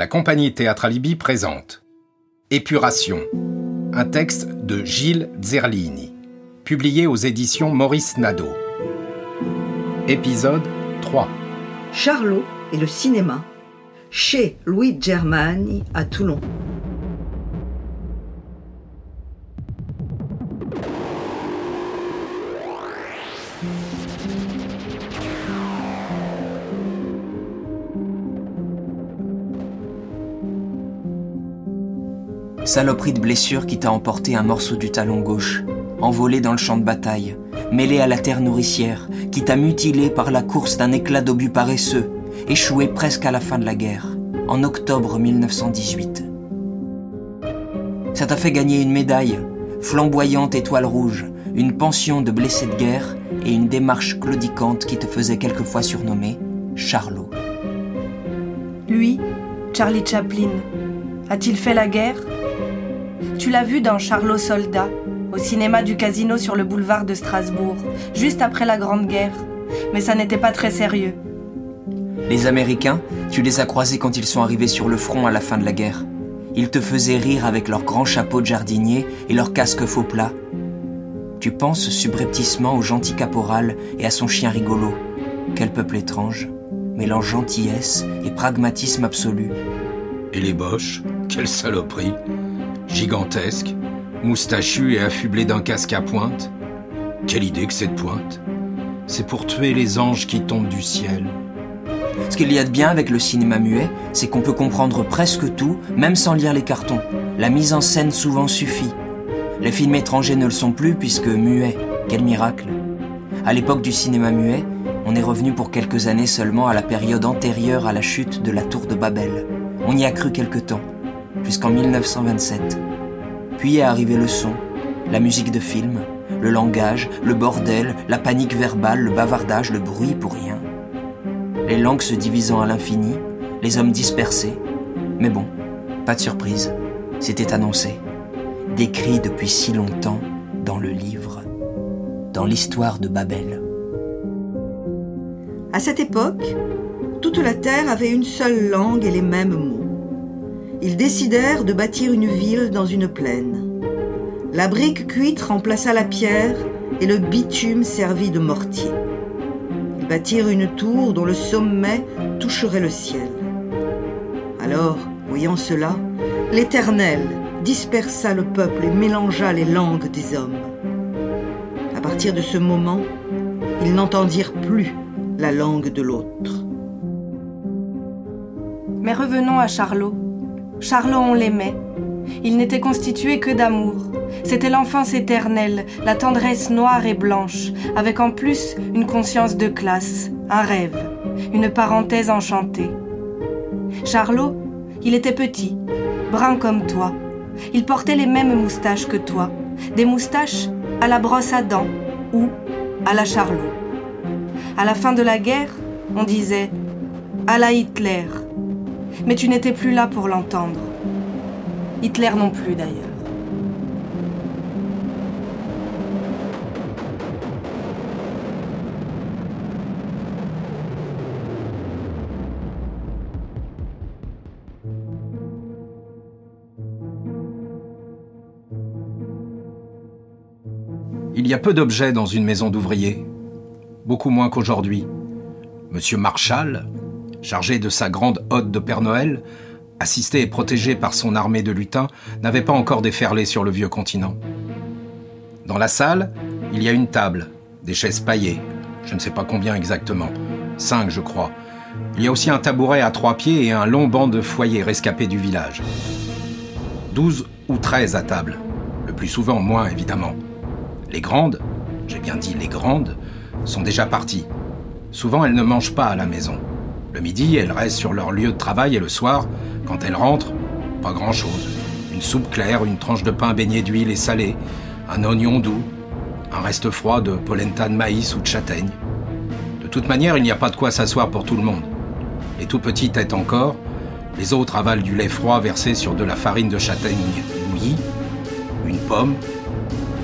la compagnie Théâtre Alibi présente Épuration, un texte de Gilles Zerlini, publié aux éditions Maurice Nadeau. Épisode 3 Charlot et le cinéma, chez Louis Germani à Toulon. Saloperie de blessure qui t'a emporté un morceau du talon gauche, envolé dans le champ de bataille, mêlé à la terre nourricière, qui t'a mutilé par la course d'un éclat d'obus paresseux, échoué presque à la fin de la guerre, en octobre 1918. Ça t'a fait gagner une médaille, flamboyante étoile rouge, une pension de blessé de guerre et une démarche claudicante qui te faisait quelquefois surnommer Charlot. Lui, Charlie Chaplin, a-t-il fait la guerre? Tu l'as vu dans Charlot Soldat, au cinéma du Casino sur le boulevard de Strasbourg, juste après la Grande Guerre. Mais ça n'était pas très sérieux. Les Américains, tu les as croisés quand ils sont arrivés sur le front à la fin de la guerre. Ils te faisaient rire avec leurs grands chapeaux de jardinier et leurs casques faux plats. Tu penses subrepticement au gentil caporal et à son chien rigolo. Quel peuple étrange, mêlant gentillesse et pragmatisme absolu. Et les Boches, quelle saloperie gigantesque, moustachu et affublé d'un casque à pointe. Quelle idée que cette pointe C'est pour tuer les anges qui tombent du ciel. Ce qu'il y a de bien avec le cinéma muet, c'est qu'on peut comprendre presque tout, même sans lire les cartons. La mise en scène souvent suffit. Les films étrangers ne le sont plus puisque muet, quel miracle. À l'époque du cinéma muet, on est revenu pour quelques années seulement à la période antérieure à la chute de la tour de Babel. On y a cru quelque temps jusqu'en 1927. Puis est arrivé le son, la musique de film, le langage, le bordel, la panique verbale, le bavardage, le bruit pour rien. Les langues se divisant à l'infini, les hommes dispersés. Mais bon, pas de surprise, c'était annoncé, décrit depuis si longtemps dans le livre, dans l'histoire de Babel. À cette époque, toute la Terre avait une seule langue et les mêmes mots ils décidèrent de bâtir une ville dans une plaine. La brique cuite remplaça la pierre et le bitume servit de mortier. Ils bâtirent une tour dont le sommet toucherait le ciel. Alors, voyant cela, l'Éternel dispersa le peuple et mélangea les langues des hommes. À partir de ce moment, ils n'entendirent plus la langue de l'autre. Mais revenons à Charlot. Charlot, on l'aimait. Il n'était constitué que d'amour. C'était l'enfance éternelle, la tendresse noire et blanche, avec en plus une conscience de classe, un rêve, une parenthèse enchantée. Charlot, il était petit, brun comme toi. Il portait les mêmes moustaches que toi, des moustaches à la brosse à dents ou à la Charlot. À la fin de la guerre, on disait à la Hitler mais tu n'étais plus là pour l'entendre. Hitler non plus d'ailleurs. Il y a peu d'objets dans une maison d'ouvriers, beaucoup moins qu'aujourd'hui. Monsieur Marshall, chargé de sa grande hotte de Père Noël, assisté et protégé par son armée de lutins, n'avait pas encore déferlé sur le vieux continent. Dans la salle, il y a une table, des chaises paillées, je ne sais pas combien exactement, cinq je crois. Il y a aussi un tabouret à trois pieds et un long banc de foyer rescapé du village. Douze ou treize à table, le plus souvent moins évidemment. Les grandes, j'ai bien dit les grandes, sont déjà parties. Souvent elles ne mangent pas à la maison. Le midi, elles restent sur leur lieu de travail et le soir, quand elles rentrent, pas grand-chose. Une soupe claire, une tranche de pain baignée d'huile et salée, un oignon doux, un reste froid de polenta de maïs ou de châtaigne. De toute manière, il n'y a pas de quoi s'asseoir pour tout le monde. Les tout petits têtent encore, les autres avalent du lait froid versé sur de la farine de châtaigne bouillie, une pomme,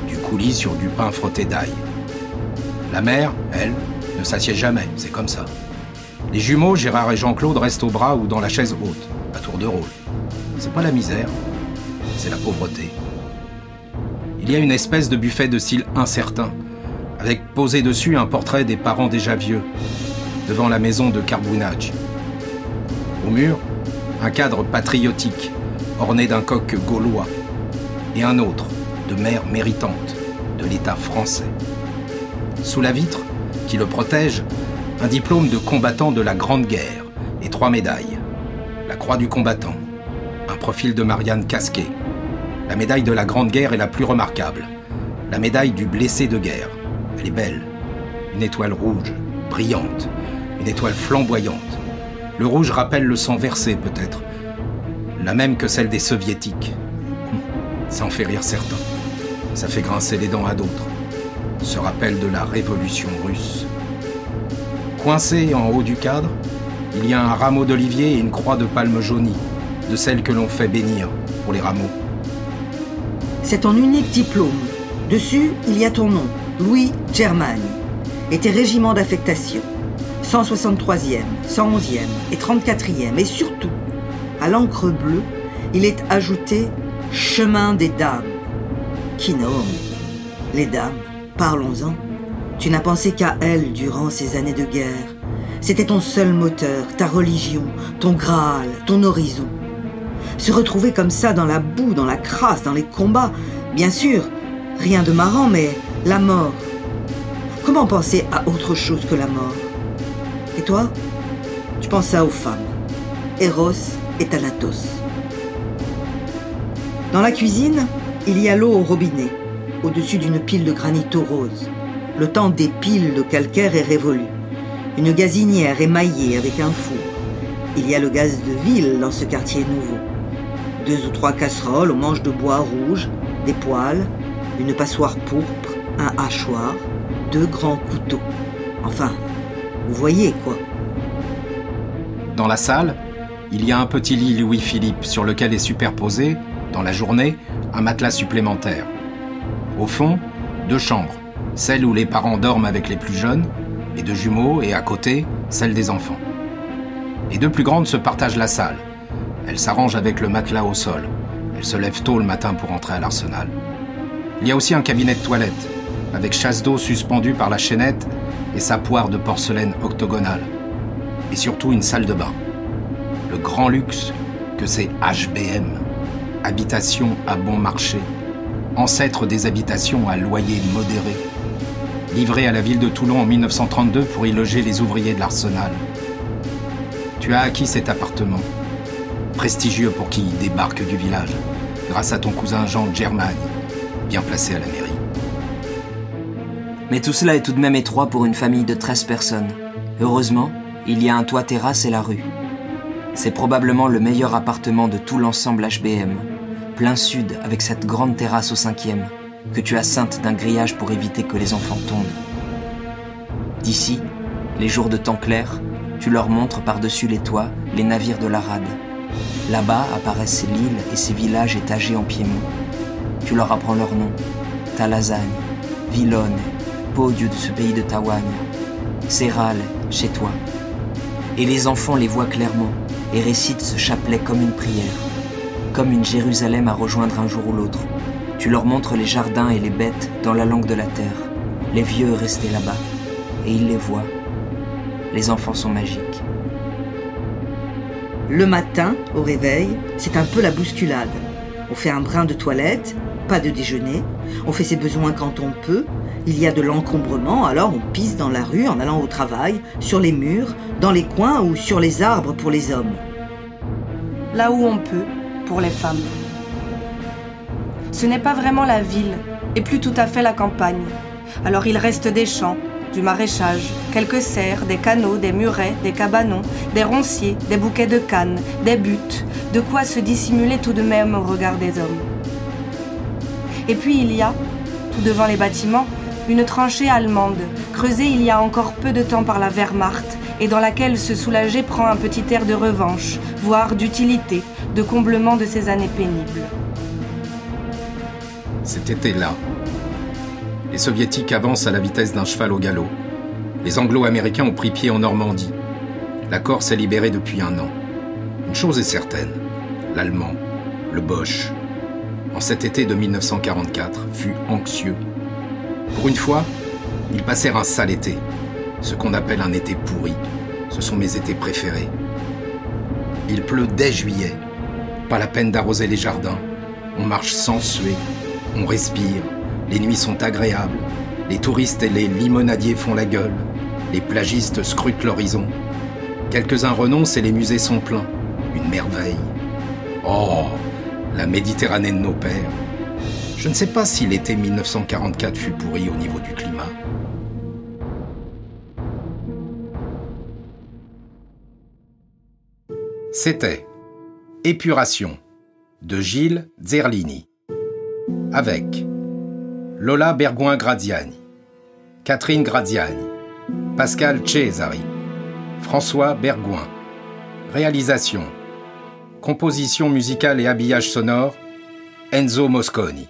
du coulis sur du pain frotté d'ail. La mère, elle, ne s'assied jamais, c'est comme ça. Les jumeaux, Gérard et Jean-Claude, restent au bras ou dans la chaise haute, à tour de rôle. C'est pas la misère, c'est la pauvreté. Il y a une espèce de buffet de style incertain, avec posé dessus un portrait des parents déjà vieux, devant la maison de Carbonage. Au mur, un cadre patriotique, orné d'un coq gaulois, et un autre, de mère méritante, de l'État français. Sous la vitre, qui le protège, un diplôme de combattant de la Grande Guerre et trois médailles. La Croix du combattant, un profil de Marianne Casquet, la médaille de la Grande Guerre est la plus remarquable. La médaille du blessé de guerre. Elle est belle. Une étoile rouge, brillante. Une étoile flamboyante. Le rouge rappelle le sang versé, peut-être. La même que celle des soviétiques. Ça en fait rire certains. Ça fait grincer les dents à d'autres. Ce rappel de la révolution russe. Coincé en haut du cadre, il y a un rameau d'olivier et une croix de palme jaunie, de celle que l'on fait bénir pour les rameaux. C'est ton unique diplôme. Dessus, il y a ton nom, Louis Germagne, et tes régiments d'affectation. 163e, 111e et 34e. Et surtout, à l'encre bleue, il est ajouté Chemin des dames. Kinome. Les dames, parlons-en. Tu n'as pensé qu'à elles durant ces années de guerre. C'était ton seul moteur, ta religion, ton Graal, ton horizon. Se retrouver comme ça dans la boue, dans la crasse, dans les combats, bien sûr, rien de marrant, mais la mort. Comment penser à autre chose que la mort? Et toi? Tu penses ça aux femmes. Eros et Thanatos. Dans la cuisine, il y a l'eau au robinet, au-dessus d'une pile de granit rose. Le temps des piles de calcaire est révolu. Une gazinière émaillée avec un four. Il y a le gaz de ville dans ce quartier nouveau deux ou trois casseroles aux manches de bois rouge, des poêles, une passoire pourpre, un hachoir, deux grands couteaux. Enfin, vous voyez quoi. Dans la salle, il y a un petit lit Louis-Philippe sur lequel est superposé, dans la journée, un matelas supplémentaire. Au fond, deux chambres, celle où les parents dorment avec les plus jeunes, les deux jumeaux, et à côté, celle des enfants. Les deux plus grandes se partagent la salle, elle s'arrange avec le matelas au sol. Elle se lève tôt le matin pour entrer à l'arsenal. Il y a aussi un cabinet de toilette, avec chasse d'eau suspendue par la chaînette et sa poire de porcelaine octogonale. Et surtout une salle de bain. Le grand luxe que c'est HBM, habitation à bon marché, ancêtre des habitations à loyer modéré, livré à la ville de Toulon en 1932 pour y loger les ouvriers de l'arsenal. Tu as acquis cet appartement prestigieux pour qui débarque du village, grâce à ton cousin Jean Germagne, bien placé à la mairie. Mais tout cela est tout de même étroit pour une famille de 13 personnes. Heureusement, il y a un toit terrasse et la rue. C'est probablement le meilleur appartement de tout l'ensemble HBM, plein sud avec cette grande terrasse au cinquième, que tu as ceinte d'un grillage pour éviter que les enfants tombent. D'ici, les jours de temps clair, tu leur montres par-dessus les toits les navires de la rade, Là-bas apparaissent l'île et ses villages étagés en Piémont. Tu leur apprends leurs noms. Talazagne, Villone, Podieu de ce pays de Tawagne, Serral, chez toi. Et les enfants les voient clairement et récitent ce chapelet comme une prière, comme une Jérusalem à rejoindre un jour ou l'autre. Tu leur montres les jardins et les bêtes dans la langue de la terre, les vieux restés là-bas, et ils les voient. Les enfants sont magiques. Le matin, au réveil, c'est un peu la bousculade. On fait un brin de toilette, pas de déjeuner, on fait ses besoins quand on peut, il y a de l'encombrement, alors on pisse dans la rue en allant au travail, sur les murs, dans les coins ou sur les arbres pour les hommes. Là où on peut, pour les femmes. Ce n'est pas vraiment la ville, et plus tout à fait la campagne. Alors il reste des champs, du maraîchage, quelques serres, des canaux, des murets, des cabanons, des ronciers, des bouquets de cannes, des buttes, de quoi se dissimuler tout de même au regard des hommes. Et puis il y a, tout devant les bâtiments, une tranchée allemande, creusée il y a encore peu de temps par la Wehrmacht, et dans laquelle se soulager prend un petit air de revanche, voire d'utilité, de comblement de ces années pénibles. Cet été-là, les soviétiques avancent à la vitesse d'un cheval au galop. Les anglo-américains ont pris pied en Normandie. La Corse est libérée depuis un an. Une chose est certaine, l'allemand, le Bosch, en cet été de 1944, fut anxieux. Pour une fois, ils passèrent un sale été, ce qu'on appelle un été pourri. Ce sont mes étés préférés. Il pleut dès juillet. Pas la peine d'arroser les jardins. On marche sans suer. On respire. Les nuits sont agréables. Les touristes et les limonadiers font la gueule. Les plagistes scrutent l'horizon. Quelques-uns renoncent et les musées sont pleins. Une merveille. Oh, la Méditerranée de nos pères. Je ne sais pas si l'été 1944 fut pourri au niveau du climat. C'était Épuration de Gilles Zerlini avec Lola Bergoin-Graziani, Catherine Graziani, Pascal Cesari, François Bergoin. Réalisation Composition musicale et habillage sonore Enzo Mosconi.